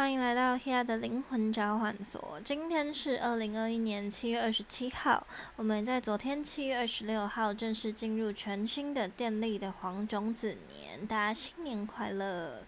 欢迎来到 Hea 的灵魂交换所。今天是二零二一年七月二十七号，我们在昨天七月二十六号正式进入全新的电力的黄种子年，大家新年快乐！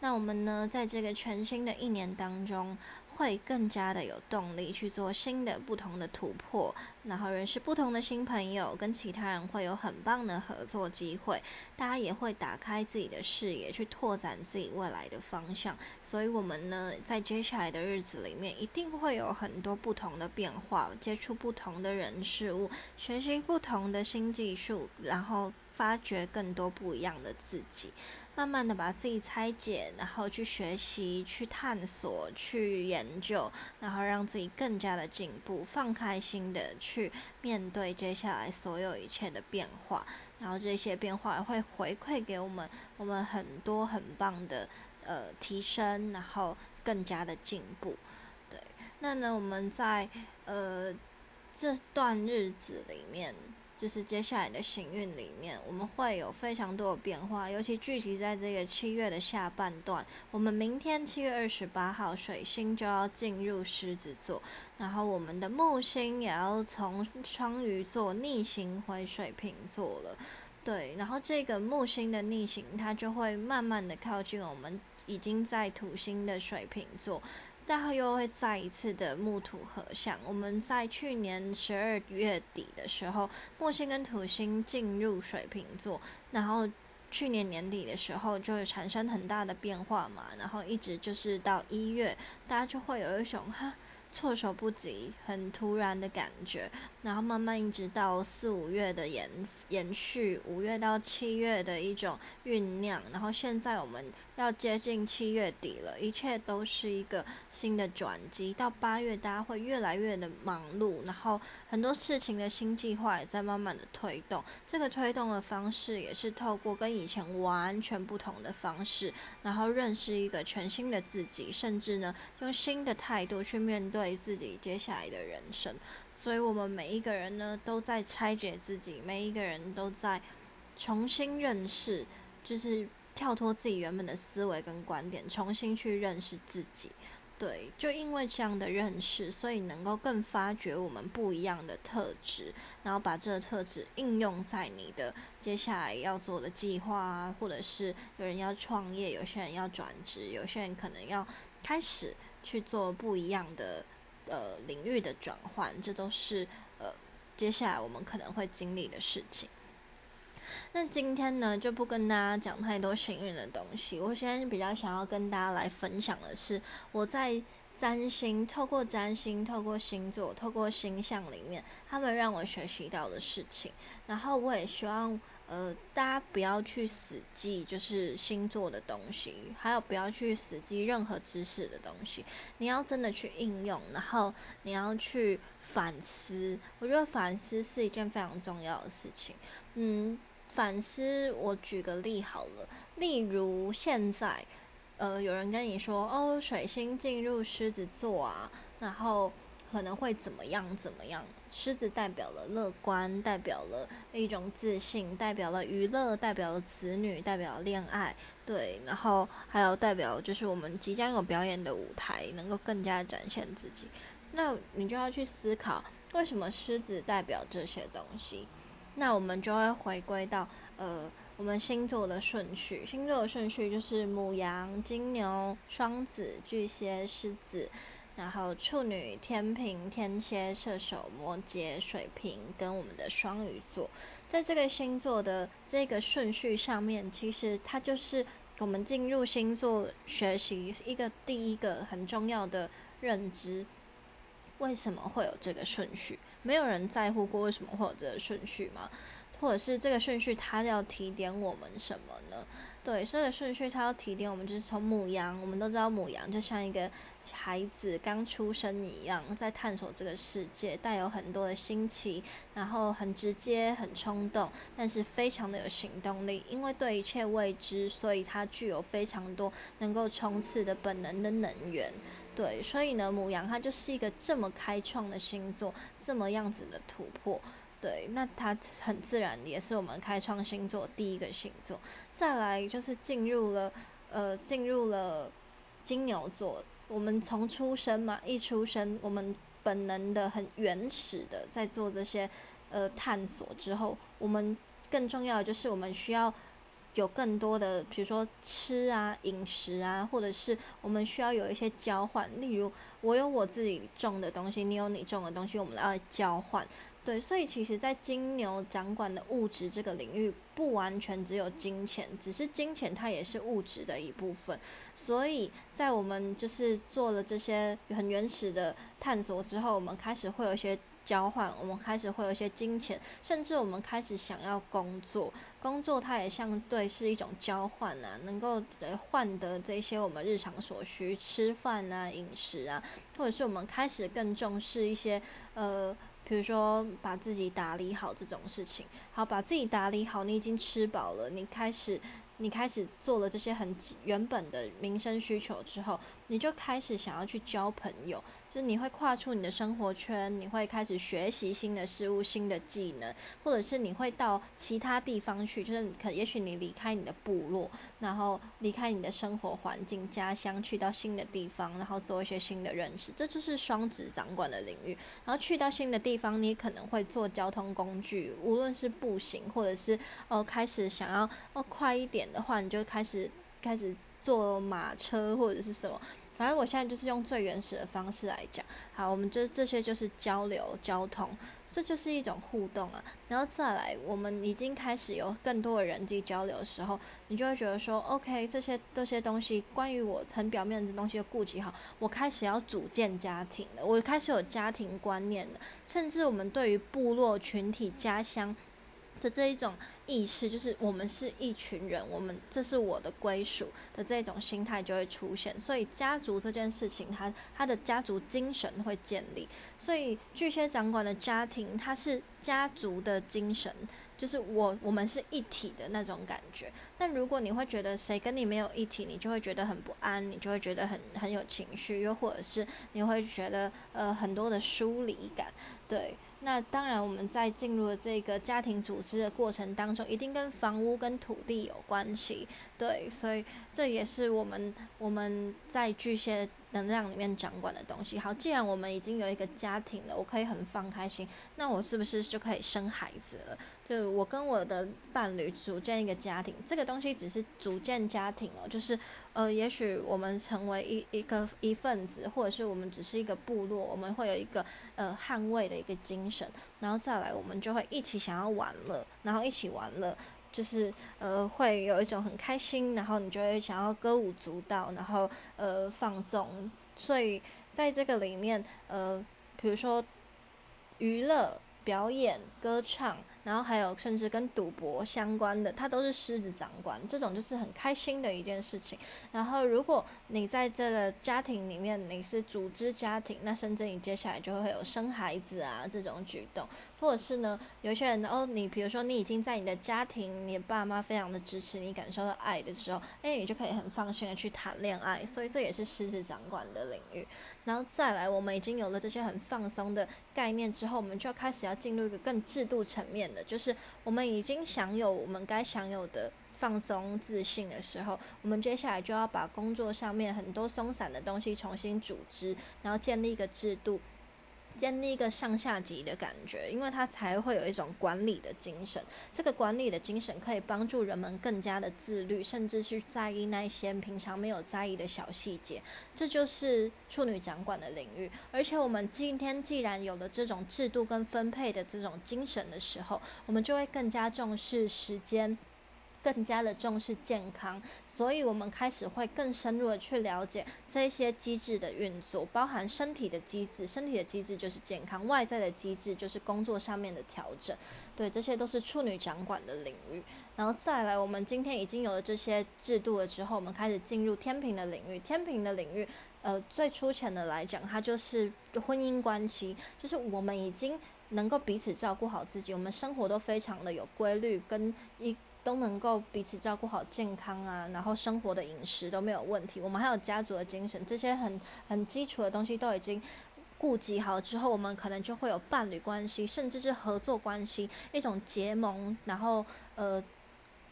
那我们呢，在这个全新的一年当中。会更加的有动力去做新的、不同的突破，然后认识不同的新朋友，跟其他人会有很棒的合作机会。大家也会打开自己的视野，去拓展自己未来的方向。所以，我们呢，在接下来的日子里面，一定会有很多不同的变化，接触不同的人事物，学习不同的新技术，然后发掘更多不一样的自己。慢慢的把自己拆解，然后去学习、去探索、去研究，然后让自己更加的进步，放开心的去面对接下来所有一切的变化，然后这些变化会回馈给我们，我们很多很棒的呃提升，然后更加的进步。对，那呢我们在呃这段日子里面。就是接下来的行运里面，我们会有非常多的变化，尤其聚集在这个七月的下半段。我们明天七月二十八号，水星就要进入狮子座，然后我们的木星也要从双鱼座逆行回水瓶座了。对，然后这个木星的逆行，它就会慢慢的靠近我们已经在土星的水瓶座。然后又会再一次的木土合相。我们在去年十二月底的时候，木星跟土星进入水瓶座，然后去年年底的时候就会产生很大的变化嘛，然后一直就是到一月，大家就会有一种哈。措手不及，很突然的感觉，然后慢慢一直到四五月的延延续，五月到七月的一种酝酿，然后现在我们要接近七月底了，一切都是一个新的转机。到八月，大家会越来越的忙碌，然后很多事情的新计划也在慢慢的推动。这个推动的方式也是透过跟以前完全不同的方式，然后认识一个全新的自己，甚至呢，用新的态度去面对。自己接下来的人生，所以我们每一个人呢，都在拆解自己，每一个人都在重新认识，就是跳脱自己原本的思维跟观点，重新去认识自己。对，就因为这样的认识，所以能够更发掘我们不一样的特质，然后把这个特质应用在你的接下来要做的计划啊，或者是有人要创业，有些人要转职，有些人可能要开始。去做不一样的呃领域的转换，这都是呃接下来我们可能会经历的事情。那今天呢，就不跟大家讲太多幸运的东西。我现在比较想要跟大家来分享的是，我在占星、透过占星、透过星座、透过星象里面，他们让我学习到的事情。然后我也希望。呃，大家不要去死记就是星座的东西，还有不要去死记任何知识的东西。你要真的去应用，然后你要去反思。我觉得反思是一件非常重要的事情。嗯，反思，我举个例好了，例如现在，呃，有人跟你说，哦，水星进入狮子座啊，然后。可能会怎么样？怎么样？狮子代表了乐观，代表了一种自信，代表了娱乐，代表了子女，代表恋爱，对。然后还有代表就是我们即将有表演的舞台，能够更加展现自己。那你就要去思考，为什么狮子代表这些东西？那我们就会回归到呃，我们星座的顺序。星座的顺序就是母羊、金牛、双子、巨蟹、狮子。然后处女、天平、天蝎、射手、摩羯、水瓶跟我们的双鱼座，在这个星座的这个顺序上面，其实它就是我们进入星座学习一个第一个很重要的认知。为什么会有这个顺序？没有人在乎过为什么会有这个顺序吗？或者是这个顺序它要提点我们什么呢？对，这个顺序它要提点我们，就是从母羊，我们都知道母羊就像一个孩子刚出生一样，在探索这个世界，带有很多的。新奇，然后很直接、很冲动，但是非常的。有行动力。因为对一切未知，所以它具有非常多能够冲刺的。本能的。能源。对，所以呢，母羊它就是一个这么开创的星座，这么样子的突破。对，那它很自然也是我们开创星座第一个星座。再来就是进入了，呃，进入了金牛座，我们从出生嘛，一出生，我们本能的很原始的在做这些呃探索之后，我们更重要的就是我们需要。有更多的，比如说吃啊、饮食啊，或者是我们需要有一些交换。例如，我有我自己种的东西，你有你种的东西，我们来交换。对，所以其实，在金牛掌管的物质这个领域，不完全只有金钱，只是金钱它也是物质的一部分。所以在我们就是做了这些很原始的探索之后，我们开始会有一些。交换，我们开始会有一些金钱，甚至我们开始想要工作。工作它也相对是一种交换啊，能够来换得这些我们日常所需，吃饭啊、饮食啊，或者是我们开始更重视一些呃，比如说把自己打理好这种事情。好，把自己打理好，你已经吃饱了，你开始。你开始做了这些很原本的民生需求之后，你就开始想要去交朋友，你会跨出你的生活圈，你会开始学习新的事物、新的技能，或者是你会到其他地方去，就是可也许你离开你的部落，然后离开你的生活环境、家乡，去到新的地方，然后做一些新的认识，这就是双子掌管的领域。然后去到新的地方，你可能会坐交通工具，无论是步行，或者是哦开始想要哦快一点。的话，你就开始开始坐马车或者是什么，反正我现在就是用最原始的方式来讲。好，我们就这些就是交流交通，这就是一种互动啊。然后再来，我们已经开始有更多的人际交流的时候，你就会觉得说，OK，这些这些东西关于我层表面的东西顾及好，我开始要组建家庭了，我开始有家庭观念了，甚至我们对于部落群体、家乡。的这一种意识，就是我们是一群人，我们这是我的归属的这种心态就会出现。所以家族这件事情，它它的家族精神会建立。所以巨蟹掌管的家庭，它是家族的精神，就是我我们是一体的那种感觉。但如果你会觉得谁跟你没有一体，你就会觉得很不安，你就会觉得很很有情绪，又或者是你会觉得呃很多的疏离感，对。那当然，我们在进入这个家庭组织的过程当中，一定跟房屋跟土地有关系，对，所以这也是我们我们在巨蟹能量里面掌管的东西。好，既然我们已经有一个家庭了，我可以很放开心，那我是不是就可以生孩子了？就我跟我的伴侣组建一个家庭，这个东西只是组建家庭哦，就是。呃，也许我们成为一一个一份子，或者是我们只是一个部落，我们会有一个呃捍卫的一个精神，然后再来，我们就会一起想要玩乐，然后一起玩乐，就是呃会有一种很开心，然后你就会想要歌舞足蹈，然后呃放纵，所以在这个里面，呃，比如说娱乐、表演、歌唱。然后还有甚至跟赌博相关的，它都是狮子掌管，这种就是很开心的一件事情。然后如果你在这个家庭里面你是组织家庭，那甚至你接下来就会有生孩子啊这种举动。或者是呢，有些人哦，你比如说你已经在你的家庭，你爸妈非常的支持你，感受到爱的时候，哎，你就可以很放心的去谈恋爱。所以这也是狮子掌管的领域。然后再来，我们已经有了这些很放松的概念之后，我们就要开始要进入一个更制度层面的，就是我们已经享有我们该享有的放松自信的时候，我们接下来就要把工作上面很多松散的东西重新组织，然后建立一个制度。建立一个上下级的感觉，因为它才会有一种管理的精神。这个管理的精神可以帮助人们更加的自律，甚至去在意那些平常没有在意的小细节。这就是处女掌管的领域。而且我们今天既然有了这种制度跟分配的这种精神的时候，我们就会更加重视时间。更加的重视健康，所以我们开始会更深入的去了解这些机制的运作，包含身体的机制，身体的机制就是健康，外在的机制就是工作上面的调整，对，这些都是处女掌管的领域。然后再来，我们今天已经有了这些制度了之后，我们开始进入天平的领域。天平的领域，呃，最粗浅的来讲，它就是婚姻关系，就是我们已经能够彼此照顾好自己，我们生活都非常的有规律跟一。都能够彼此照顾好健康啊，然后生活的饮食都没有问题。我们还有家族的精神，这些很很基础的东西都已经顾及好之后，我们可能就会有伴侣关系，甚至是合作关系，一种结盟，然后呃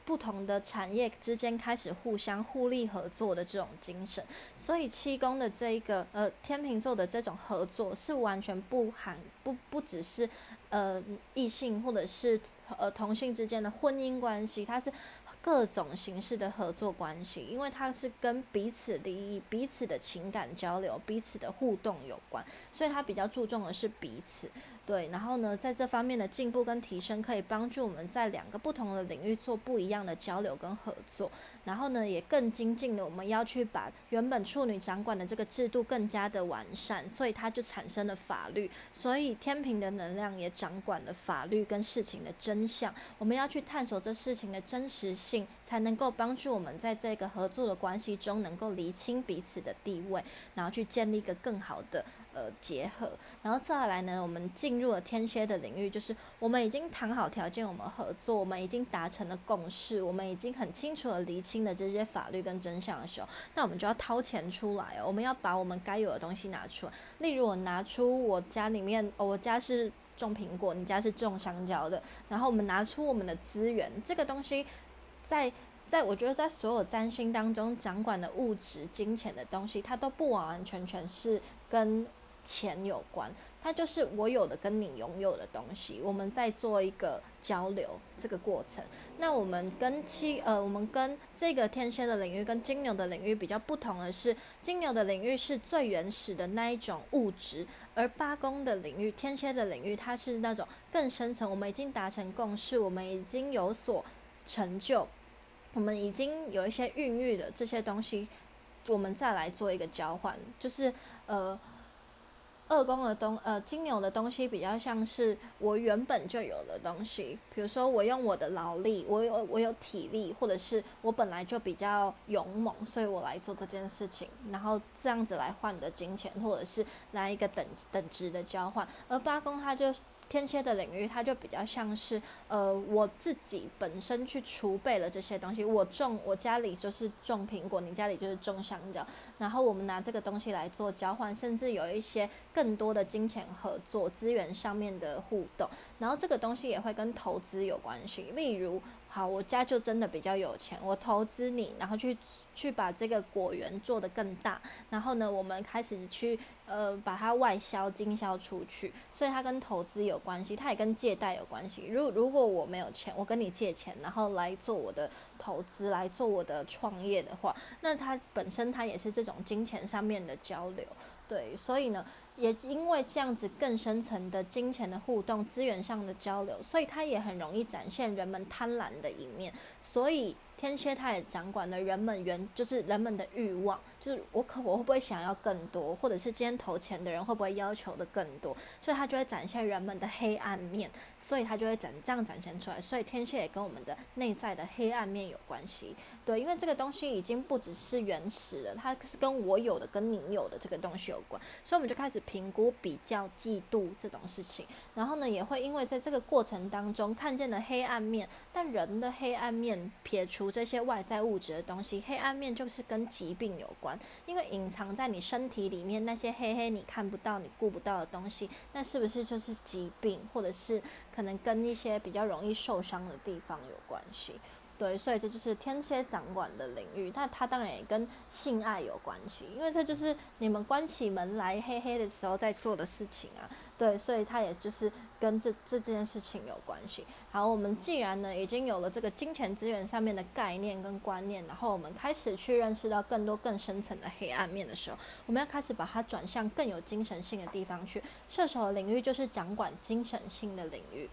不同的产业之间开始互相互利合作的这种精神。所以七宫的这一个呃天秤座的这种合作是完全不含不不只是呃异性或者是呃同性之间的婚姻关系，它是。各种形式的合作关系，因为它是跟彼此利益、彼此的情感交流、彼此的互动有关，所以它比较注重的是彼此。对，然后呢，在这方面的进步跟提升，可以帮助我们在两个不同的领域做不一样的交流跟合作。然后呢，也更精进的，我们要去把原本处女掌管的这个制度更加的完善，所以它就产生了法律。所以天平的能量也掌管了法律跟事情的真相。我们要去探索这事情的真实性，才能够帮助我们在这个合作的关系中，能够厘清彼此的地位，然后去建立一个更好的。呃，结合，然后再来呢，我们进入了天蝎的领域，就是我们已经谈好条件，我们合作，我们已经达成了共识，我们已经很清楚的厘清了这些法律跟真相的时候，那我们就要掏钱出来哦，我们要把我们该有的东西拿出来。例如，我拿出我家里面，我家是种苹果，你家是种香蕉的，然后我们拿出我们的资源，这个东西，在在我觉得在所有占星当中掌管的物质、金钱的东西，它都不完完全全是跟。钱有关，它就是我有的跟你拥有的东西，我们在做一个交流这个过程。那我们跟七呃，我们跟这个天蝎的领域跟金牛的领域比较不同的是，金牛的领域是最原始的那一种物质，而八宫的领域，天蝎的领域，它是那种更深层。我们已经达成共识，我们已经有所成就，我们已经有一些孕育的这些东西，我们再来做一个交换，就是呃。二宫的东呃金牛的东西比较像是我原本就有的东西，比如说我用我的劳力，我有我有体力，或者是我本来就比较勇猛，所以我来做这件事情，然后这样子来换的金钱，或者是来一个等等值的交换。而八宫它就。天蝎的领域，它就比较像是，呃，我自己本身去储备了这些东西。我种，我家里就是种苹果，你家里就是种香蕉，然后我们拿这个东西来做交换，甚至有一些更多的金钱合作、资源上面的互动。然后这个东西也会跟投资有关系，例如。好，我家就真的比较有钱，我投资你，然后去去把这个果园做得更大，然后呢，我们开始去呃把它外销经销出去，所以它跟投资有关系，它也跟借贷有关系。如如果我没有钱，我跟你借钱，然后来做我的投资，来做我的创业的话，那它本身它也是这种金钱上面的交流，对，所以呢。也因为这样子更深层的金钱的互动、资源上的交流，所以它也很容易展现人们贪婪的一面。所以天蝎它也掌管了人们原就是人们的欲望。就是我可我会不会想要更多，或者是今天投钱的人会不会要求的更多，所以他就会展现人们的黑暗面，所以他就会展这样展现出来。所以天蝎也跟我们的内在的黑暗面有关系，对，因为这个东西已经不只是原始的，它是跟我有的、跟你有的这个东西有关，所以我们就开始评估、比较、嫉妒这种事情。然后呢，也会因为在这个过程当中看见了黑暗面，但人的黑暗面撇除这些外在物质的东西，黑暗面就是跟疾病有关。因为隐藏在你身体里面那些黑黑你看不到、你顾不到的东西，那是不是就是疾病，或者是可能跟一些比较容易受伤的地方有关系？对，所以这就是天蝎掌管的领域，那它当然也跟性爱有关系，因为它就是你们关起门来黑黑的时候在做的事情啊。对，所以它也就是跟这这件事情有关系。好，我们既然呢已经有了这个金钱资源上面的概念跟观念，然后我们开始去认识到更多更深层的黑暗面的时候，我们要开始把它转向更有精神性的地方去。射手的领域就是掌管精神性的领域，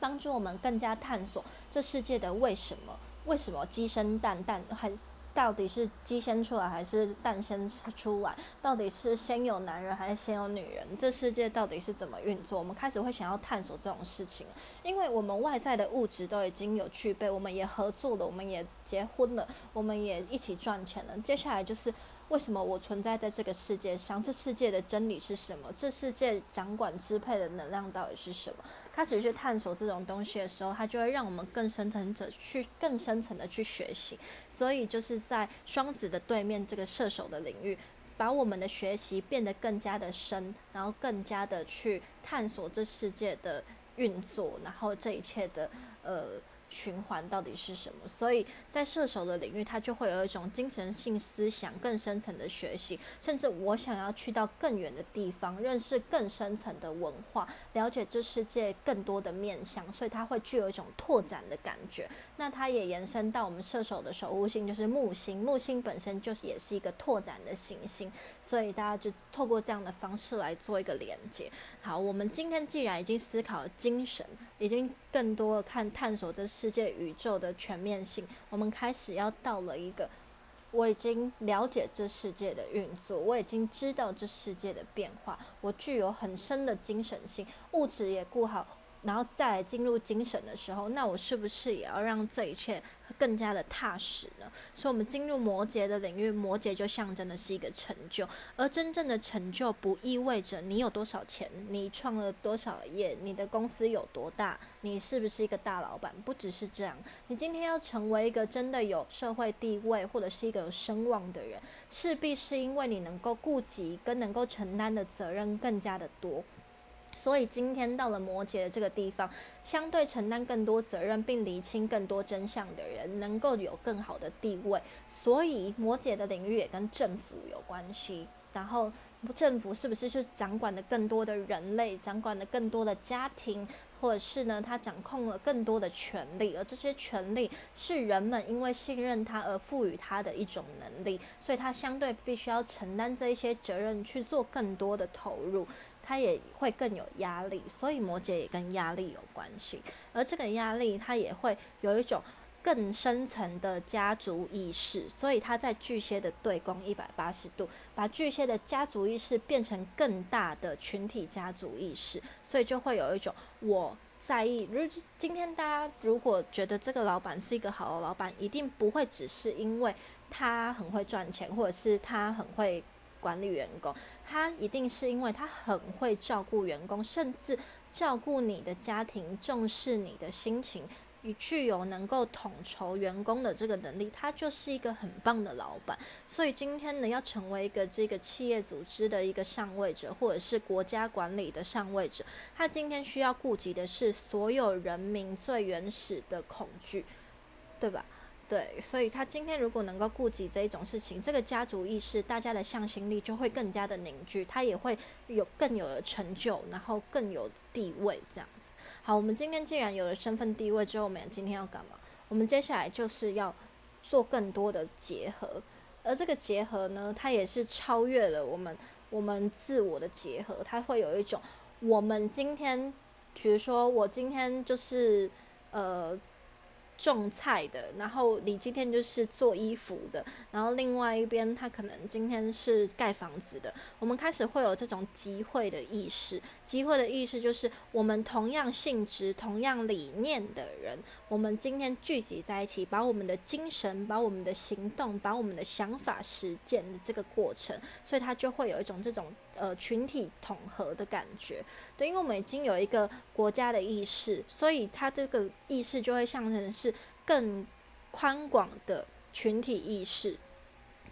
帮助我们更加探索这世界的为什么？为什么鸡生蛋，蛋还？到底是鸡先出来还是蛋生出来？到底是先有男人还是先有女人？这世界到底是怎么运作？我们开始会想要探索这种事情，因为我们外在的物质都已经有具备，我们也合作了，我们也结婚了，我们也一起赚钱了。接下来就是。为什么我存在在这个世界上？这世界的真理是什么？这世界掌管支配的能量到底是什么？开始去探索这种东西的时候，它就会让我们更深层者去更深层的去学习。所以就是在双子的对面这个射手的领域，把我们的学习变得更加的深，然后更加的去探索这世界的运作，然后这一切的呃。循环到底是什么。所以在射手的领域，他就会有一种精神性思想更深层的学习，甚至我想要去到更远的地方，认识更深层的文化，了解这世界更多的面向，所以他会具有一种拓展的感觉。那它也延伸到我们射手的守护星，就是木星。木星本身就是也是一个拓展的行星，所以大家就透过这样的方式来做一个连接。好，我们今天既然已经思考了精神，已经更多的看探索这世界宇宙的全面性，我们开始要到了一个，我已经了解这世界的运作，我已经知道这世界的变化，我具有很深的精神性，物质也顾好。然后再进入精神的时候，那我是不是也要让这一切更加的踏实呢？所以，我们进入摩羯的领域，摩羯就象征的是一个成就，而真正的成就不意味着你有多少钱，你创了多少业，你的公司有多大，你是不是一个大老板？不只是这样，你今天要成为一个真的有社会地位或者是一个有声望的人，势必是因为你能够顾及跟能够承担的责任更加的多。所以今天到了摩羯的这个地方，相对承担更多责任并厘清更多真相的人，能够有更好的地位。所以摩羯的领域也跟政府有关系。然后政府是不是就掌管的更多的人类，掌管的更多的家庭，或者是呢，他掌控了更多的权利，而这些权利是人们因为信任他而赋予他的一种能力，所以他相对必须要承担这一些责任，去做更多的投入。他也会更有压力，所以摩羯也跟压力有关系。而这个压力，他也会有一种更深层的家族意识，所以他在巨蟹的对宫一百八十度，把巨蟹的家族意识变成更大的群体家族意识，所以就会有一种我在意。如今天大家如果觉得这个老板是一个好的老板，一定不会只是因为他很会赚钱，或者是他很会。管理员工，他一定是因为他很会照顾员工，甚至照顾你的家庭，重视你的心情，与具有能够统筹员工的这个能力，他就是一个很棒的老板。所以今天呢，要成为一个这个企业组织的一个上位者，或者是国家管理的上位者，他今天需要顾及的是所有人民最原始的恐惧，对吧？对，所以他今天如果能够顾及这一种事情，这个家族意识，大家的向心力就会更加的凝聚，他也会有更有的成就，然后更有地位这样子。好，我们今天既然有了身份地位之后，我们今天要干嘛？我们接下来就是要做更多的结合，而这个结合呢，它也是超越了我们我们自我的结合，它会有一种我们今天，比如说我今天就是呃。种菜的，然后你今天就是做衣服的，然后另外一边他可能今天是盖房子的。我们开始会有这种集会的意识，集会的意识就是我们同样性质、同样理念的人，我们今天聚集在一起，把我们的精神、把我们的行动、把我们的想法实践的这个过程，所以它就会有一种这种。呃，群体统合的感觉，对，因为我们已经有一个国家的意识，所以它这个意识就会象征是更宽广的群体意识。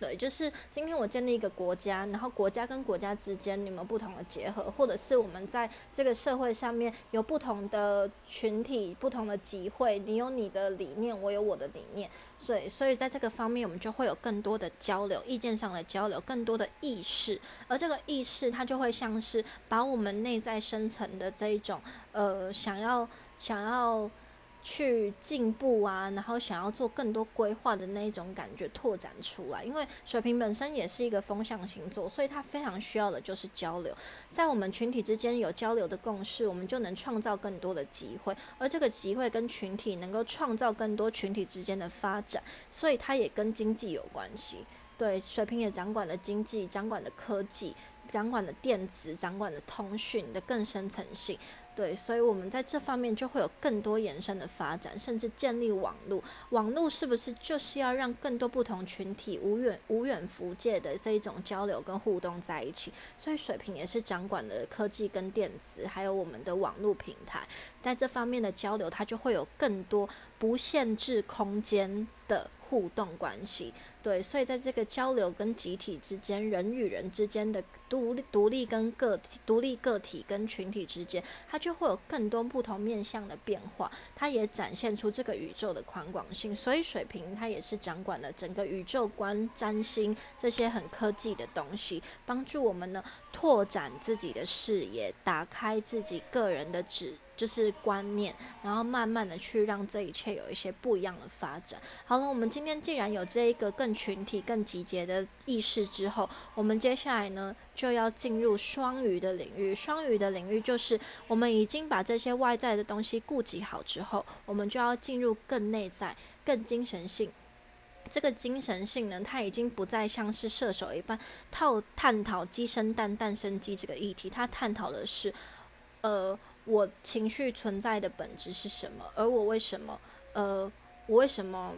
对，就是今天我建立一个国家，然后国家跟国家之间你们不同的结合，或者是我们在这个社会上面有不同的群体、不同的集会，你有你的理念，我有我的理念，所以所以在这个方面，我们就会有更多的交流，意见上的交流，更多的意识，而这个意识它就会像是把我们内在深层的这一种呃想要想要。去进步啊，然后想要做更多规划的那一种感觉拓展出来。因为水瓶本身也是一个风象星座，所以它非常需要的就是交流。在我们群体之间有交流的共识，我们就能创造更多的机会。而这个机会跟群体能够创造更多群体之间的发展，所以它也跟经济有关系。对，水瓶也掌管了经济，掌管了科技，掌管了电子，掌管了通讯的更深层性。对，所以我们在这方面就会有更多延伸的发展，甚至建立网络。网络是不是就是要让更多不同群体无远无远弗届的这一种交流跟互动在一起？所以水平也是掌管的科技跟电子，还有我们的网络平台，在这方面的交流，它就会有更多不限制空间的。互动关系。对，所以在这个交流跟集体之间，人与人之间的独立、独立跟个体、独立个体跟群体之间，它就会有更多不同面向的变化。它也展现出这个宇宙的宽广性。所以水瓶它也是掌管了整个宇宙观、占星这些很科技的东西，帮助我们呢拓展自己的视野，打开自己个人的指。就是观念，然后慢慢的去让这一切有一些不一样的发展。好了，我们今天既然有这一个更群体、更集结的意识之后，我们接下来呢就要进入双鱼的领域。双鱼的领域就是我们已经把这些外在的东西顾及好之后，我们就要进入更内在、更精神性。这个精神性呢，它已经不再像是射手一般套探讨鸡生蛋、蛋生鸡这个议题，它探讨的是，呃。我情绪存在的本质是什么？而我为什么？呃，我为什么？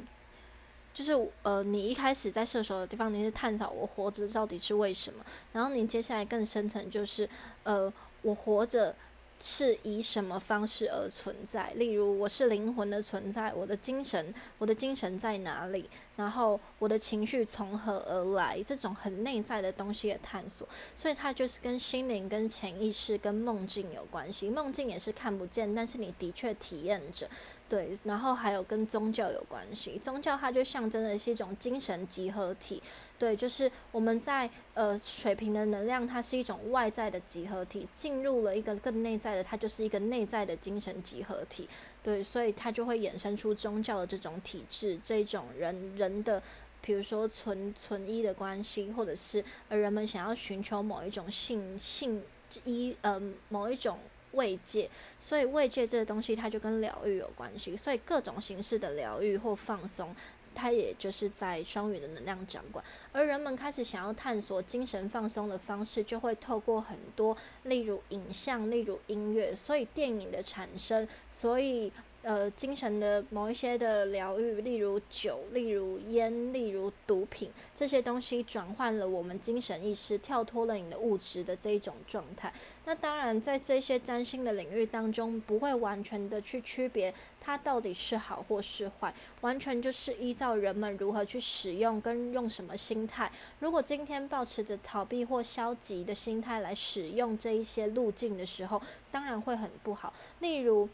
就是呃，你一开始在射手的地方，你是探讨我活着到底是为什么？然后你接下来更深层就是，呃，我活着。是以什么方式而存在？例如，我是灵魂的存在，我的精神，我的精神在哪里？然后，我的情绪从何而来？这种很内在的东西的探索，所以它就是跟心灵、跟潜意识、跟梦境有关系。梦境也是看不见，但是你的确体验着。对，然后还有跟宗教有关系，宗教它就象征的是一种精神集合体。对，就是我们在呃水平的能量，它是一种外在的集合体，进入了一个更内在的，它就是一个内在的精神集合体。对，所以它就会衍生出宗教的这种体制，这种人人的，比如说存存一的关系，或者是呃人们想要寻求某一种性性依呃某一种。慰藉，所以慰藉这个东西，它就跟疗愈有关系。所以各种形式的疗愈或放松，它也就是在双鱼的能量掌管。而人们开始想要探索精神放松的方式，就会透过很多，例如影像，例如音乐，所以电影的产生，所以。呃，精神的某一些的疗愈，例如酒，例如烟，例如毒品，这些东西转换了我们精神意识，跳脱了你的物质的这一种状态。那当然，在这些占星的领域当中，不会完全的去区别它到底是好或是坏，完全就是依照人们如何去使用跟用什么心态。如果今天保持着逃避或消极的心态来使用这一些路径的时候，当然会很不好。例如。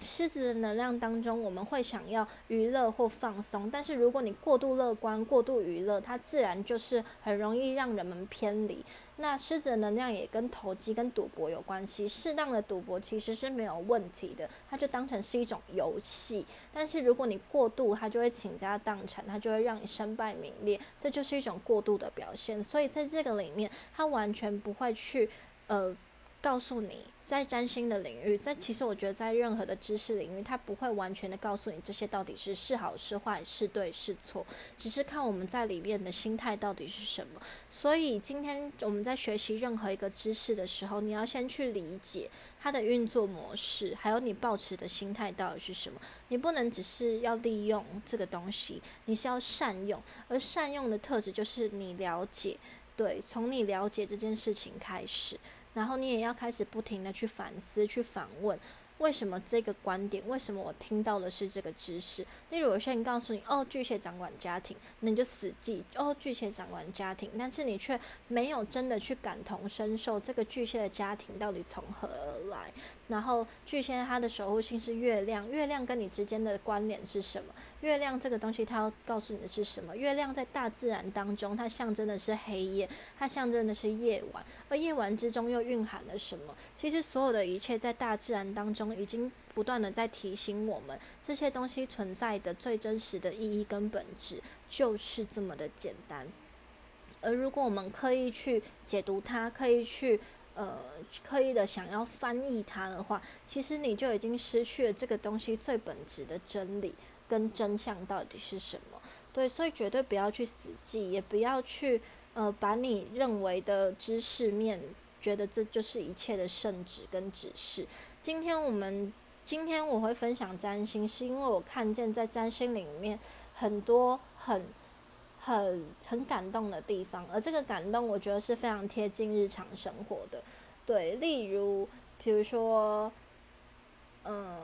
狮子的能量当中，我们会想要娱乐或放松，但是如果你过度乐观、过度娱乐，它自然就是很容易让人们偏离。那狮子的能量也跟投机、跟赌博有关系。适当的赌博其实是没有问题的，它就当成是一种游戏。但是如果你过度，它就会倾家荡产，它就会让你身败名裂，这就是一种过度的表现。所以在这个里面，它完全不会去呃。告诉你，在占星的领域，在其实我觉得在任何的知识领域，它不会完全的告诉你这些到底是是好是坏是对是错，只是看我们在里面的心态到底是什么。所以今天我们在学习任何一个知识的时候，你要先去理解它的运作模式，还有你抱持的心态到底是什么。你不能只是要利用这个东西，你是要善用，而善用的特质就是你了解，对，从你了解这件事情开始。然后你也要开始不停的去反思、去反问，为什么这个观点？为什么我听到的是这个知识？例如有些人告诉你，哦，巨蟹掌管家庭，那你就死记，哦，巨蟹掌管家庭，但是你却没有真的去感同身受，这个巨蟹的家庭到底从何而来？然后巨蟹它的守护星是月亮，月亮跟你之间的关联是什么？月亮这个东西它要告诉你的是什么？月亮在大自然当中，它象征的是黑夜，它象征的是夜晚，而夜晚之中又蕴含了什么？其实所有的一切在大自然当中已经不断的在提醒我们，这些东西存在的最真实的意义跟本质就是这么的简单。而如果我们刻意去解读它，刻意去呃，刻意的想要翻译它的话，其实你就已经失去了这个东西最本质的真理跟真相到底是什么。对，所以绝对不要去死记，也不要去呃把你认为的知识面，觉得这就是一切的圣旨跟指示。今天我们今天我会分享占星，是因为我看见在占星里面很多很。很很感动的地方，而这个感动，我觉得是非常贴近日常生活的。对，例如，比如说，呃，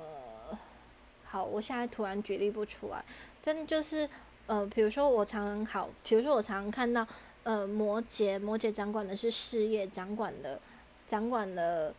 好，我现在突然举例不出来，真的就是，呃，比如说我常常好，比如说我常常看到，呃，摩羯，摩羯掌管的是事业，掌管的，掌管的。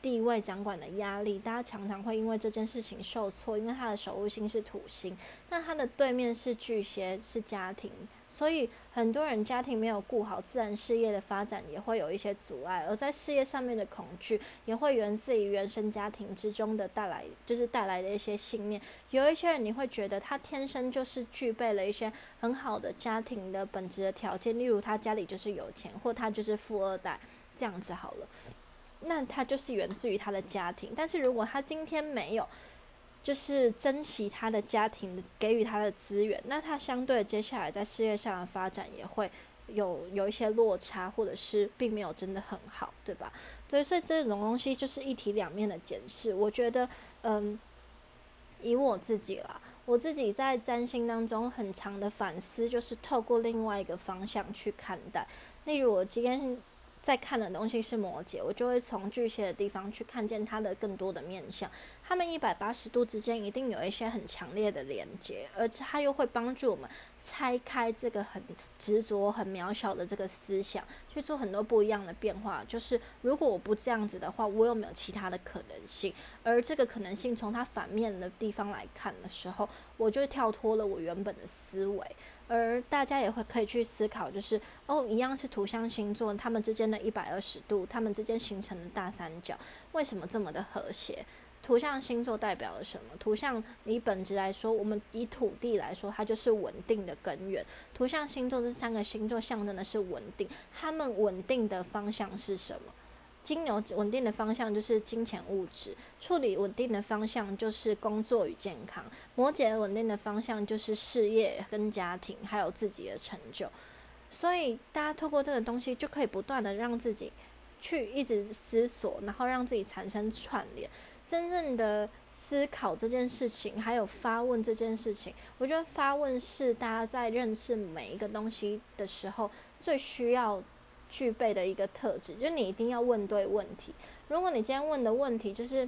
地位掌管的压力，大家常常会因为这件事情受挫，因为他的守护星是土星，那他的对面是巨蟹，是家庭，所以很多人家庭没有顾好，自然事业的发展也会有一些阻碍，而在事业上面的恐惧，也会源自于原生家庭之中的带来，就是带来的一些信念。有一些人你会觉得他天生就是具备了一些很好的家庭的本质的条件，例如他家里就是有钱，或他就是富二代，这样子好了。那他就是源自于他的家庭，但是如果他今天没有，就是珍惜他的家庭给予他的资源，那他相对接下来在事业上的发展也会有有一些落差，或者是并没有真的很好，对吧？对，所以这种东西就是一体两面的检视。我觉得，嗯，以我自己啦，我自己在占星当中很长的反思，就是透过另外一个方向去看待，例如我今天。在看的东西是摩羯，我就会从巨蟹的地方去看见它的更多的面相。他们一百八十度之间一定有一些很强烈的连接，而且它又会帮助我们拆开这个很执着、很渺小的这个思想，去做很多不一样的变化。就是如果我不这样子的话，我有没有其他的可能性？而这个可能性从它反面的地方来看的时候，我就跳脱了我原本的思维。而大家也会可以去思考，就是哦，一样是土象星座，他们之间的一百二十度，他们之间形成的大三角，为什么这么的和谐？土象星座代表了什么？土象以本质来说，我们以土地来说，它就是稳定的根源。土象星座这三个星座象征的是稳定，他们稳定的方向是什么？金牛稳定的方向就是金钱物质，处理稳定的方向就是工作与健康，摩羯稳定的方向就是事业跟家庭，还有自己的成就。所以大家透过这个东西，就可以不断的让自己去一直思索，然后让自己产生串联，真正的思考这件事情，还有发问这件事情。我觉得发问是大家在认识每一个东西的时候最需要。具备的一个特质，就是你一定要问对问题。如果你今天问的问题就是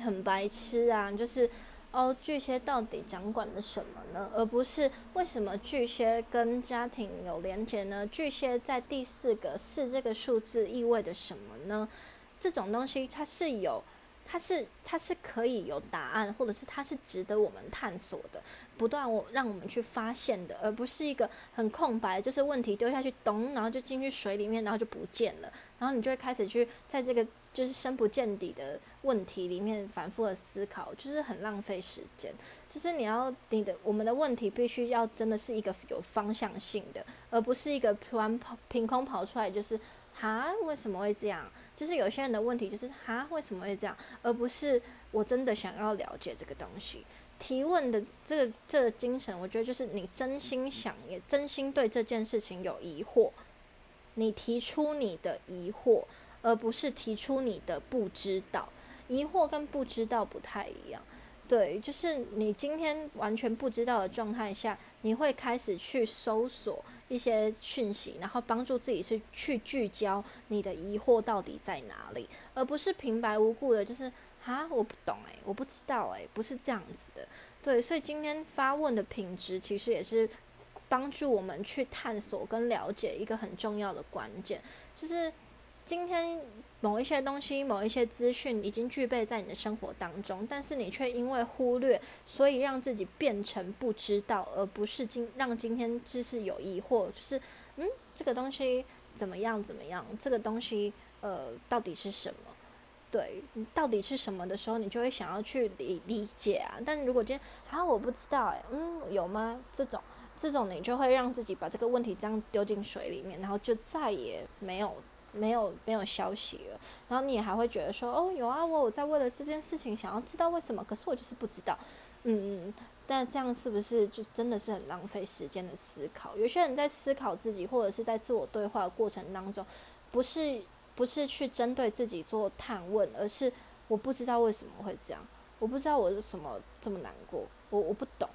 很白痴啊，就是哦，巨蟹到底掌管了什么呢？而不是为什么巨蟹跟家庭有连结呢？巨蟹在第四个四这个数字意味着什么呢？这种东西它是有。它是它是可以有答案，或者是它是值得我们探索的，不断我让我们去发现的，而不是一个很空白，就是问题丢下去咚，然后就进去水里面，然后就不见了，然后你就会开始去在这个就是深不见底的问题里面反复的思考，就是很浪费时间。就是你要你的我们的问题必须要真的是一个有方向性的，而不是一个突然跑凭空跑出来，就是哈为什么会这样？就是有些人的问题就是哈为什么会这样，而不是我真的想要了解这个东西。提问的这个这个精神，我觉得就是你真心想，也真心对这件事情有疑惑，你提出你的疑惑，而不是提出你的不知道。疑惑跟不知道不太一样。对，就是你今天完全不知道的状态下，你会开始去搜索一些讯息，然后帮助自己去去聚焦你的疑惑到底在哪里，而不是平白无故的，就是啊，我不懂诶，我不知道诶，不是这样子的。对，所以今天发问的品质其实也是帮助我们去探索跟了解一个很重要的关键，就是今天。某一些东西、某一些资讯已经具备在你的生活当中，但是你却因为忽略，所以让自己变成不知道，而不是今让今天知识有疑惑，就是嗯，这个东西怎么样怎么样？这个东西呃到底是什么？对，到底是什么的时候，你就会想要去理理解啊。但如果今天啊我不知道诶，嗯，有吗？这种这种你就会让自己把这个问题这样丢进水里面，然后就再也没有。没有没有消息了，然后你也还会觉得说，哦，有啊，我有在为了这件事情想要知道为什么，可是我就是不知道，嗯嗯，但这样是不是就真的是很浪费时间的思考？有些人在思考自己或者是在自我对话的过程当中，不是不是去针对自己做探问，而是我不知道为什么会这样，我不知道我是什么这么难过，我我不懂，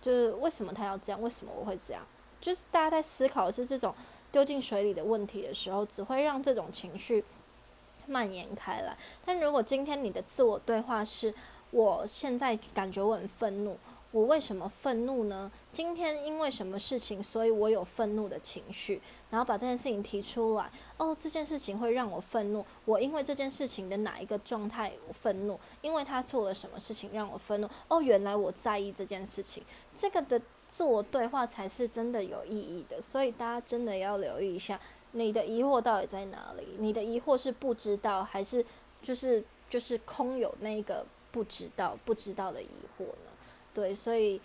就是为什么他要这样，为什么我会这样？就是大家在思考的是这种。丢进水里的问题的时候，只会让这种情绪蔓延开来。但如果今天你的自我对话是：我现在感觉我很愤怒，我为什么愤怒呢？今天因为什么事情，所以我有愤怒的情绪，然后把这件事情提出来。哦，这件事情会让我愤怒，我因为这件事情的哪一个状态愤怒？因为他做了什么事情让我愤怒？哦，原来我在意这件事情，这个的自我对话才是真的有意义的。所以大家真的要留意一下，你的疑惑到底在哪里？你的疑惑是不知道，还是就是就是空有那个不知道不知道的疑惑呢？对，所以，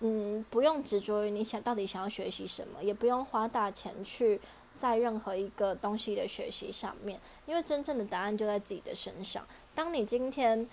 嗯，不用执着于你想到底想要学习什么，也不用花大钱去在任何一个东西的学习上面，因为真正的答案就在自己的身上。当你今天，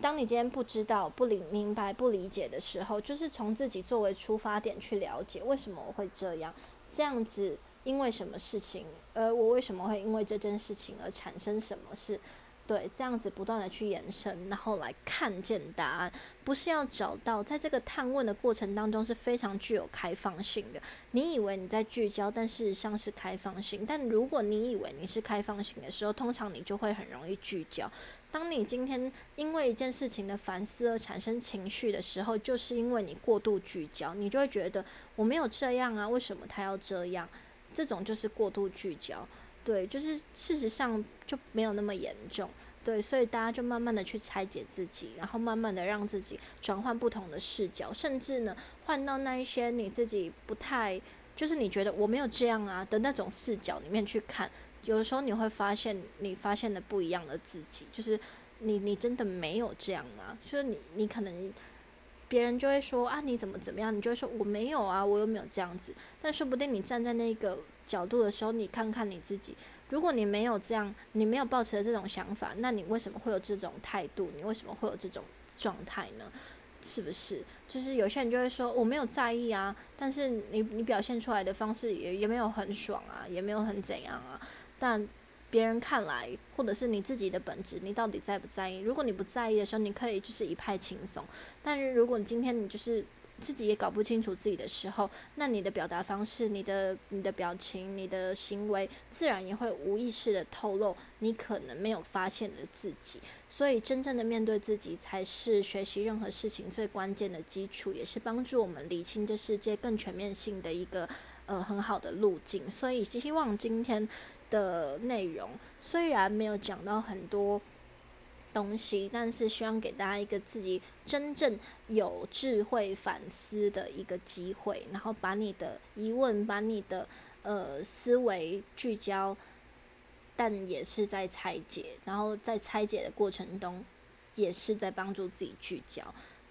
当你今天不知道、不理明白、不理解的时候，就是从自己作为出发点去了解为什么我会这样，这样子，因为什么事情，而我为什么会因为这件事情而产生什么事。对，这样子不断的去延伸，然后来看见答案，不是要找到，在这个探问的过程当中是非常具有开放性的。你以为你在聚焦，但事实上是开放性。但如果你以为你是开放性的时候，通常你就会很容易聚焦。当你今天因为一件事情的反思而产生情绪的时候，就是因为你过度聚焦，你就会觉得我没有这样啊，为什么他要这样？这种就是过度聚焦。对，就是事实上就没有那么严重，对，所以大家就慢慢的去拆解自己，然后慢慢的让自己转换不同的视角，甚至呢换到那一些你自己不太，就是你觉得我没有这样啊的那种视角里面去看，有的时候你会发现你发现的不一样的自己，就是你你真的没有这样啊，就是你你可能别人就会说啊你怎么怎么样，你就会说我没有啊，我又没有这样子，但说不定你站在那个。角度的时候，你看看你自己。如果你没有这样，你没有抱持这种想法，那你为什么会有这种态度？你为什么会有这种状态呢？是不是？就是有些人就会说我没有在意啊，但是你你表现出来的方式也也没有很爽啊，也没有很怎样啊。但别人看来，或者是你自己的本质，你到底在不在意？如果你不在意的时候，你可以就是一派轻松。但是如果你今天你就是。自己也搞不清楚自己的时候，那你的表达方式、你的、你的表情、你的行为，自然也会无意识的透露你可能没有发现的自己。所以，真正的面对自己，才是学习任何事情最关键的基础，也是帮助我们理清这世界更全面性的一个呃很好的路径。所以，希望今天的内容虽然没有讲到很多。东西，但是希望给大家一个自己真正有智慧反思的一个机会，然后把你的疑问，把你的呃思维聚焦，但也是在拆解，然后在拆解的过程中，也是在帮助自己聚焦，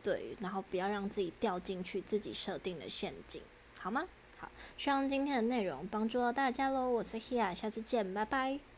对，然后不要让自己掉进去自己设定的陷阱，好吗？好，希望今天的内容帮助到大家喽，我是 Hia，下次见，拜拜。